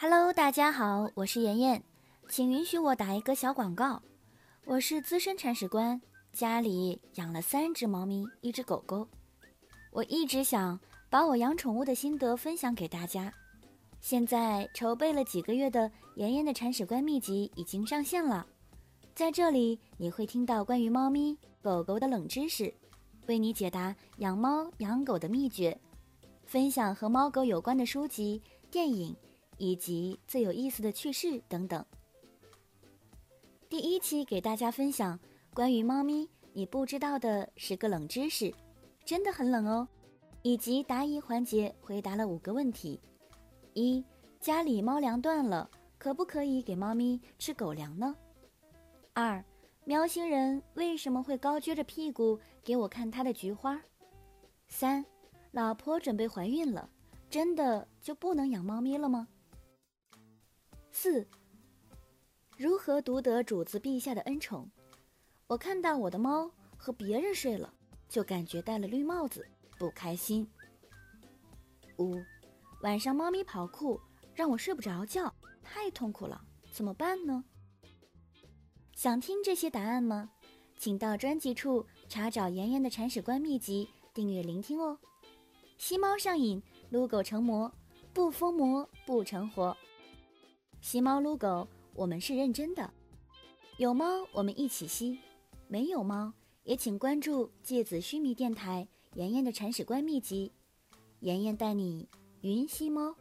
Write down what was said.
Hello，大家好，我是妍妍，请允许我打一个小广告。我是资深铲屎官，家里养了三只猫咪，一只狗狗。我一直想把我养宠物的心得分享给大家。现在筹备了几个月的妍妍的铲屎官秘籍已经上线了，在这里你会听到关于猫咪、狗狗的冷知识，为你解答养猫养狗的秘诀，分享和猫狗有关的书籍、电影。以及最有意思的趣事等等。第一期给大家分享关于猫咪你不知道的十个冷知识，真的很冷哦。以及答疑环节回答了五个问题：一、家里猫粮断了，可不可以给猫咪吃狗粮呢？二、喵星人为什么会高撅着屁股给我看他的菊花？三、老婆准备怀孕了，真的就不能养猫咪了吗？四，如何独得主子陛下的恩宠？我看到我的猫和别人睡了，就感觉戴了绿帽子，不开心。五，晚上猫咪跑酷，让我睡不着觉，太痛苦了，怎么办呢？想听这些答案吗？请到专辑处查找妍妍的铲屎官秘籍，订阅聆听哦。吸猫上瘾，撸狗成魔，不疯魔不成活。吸猫撸狗，我们是认真的。有猫，我们一起吸；没有猫，也请关注芥子须弥电台“妍妍的铲屎官秘籍”，妍妍带你云吸猫。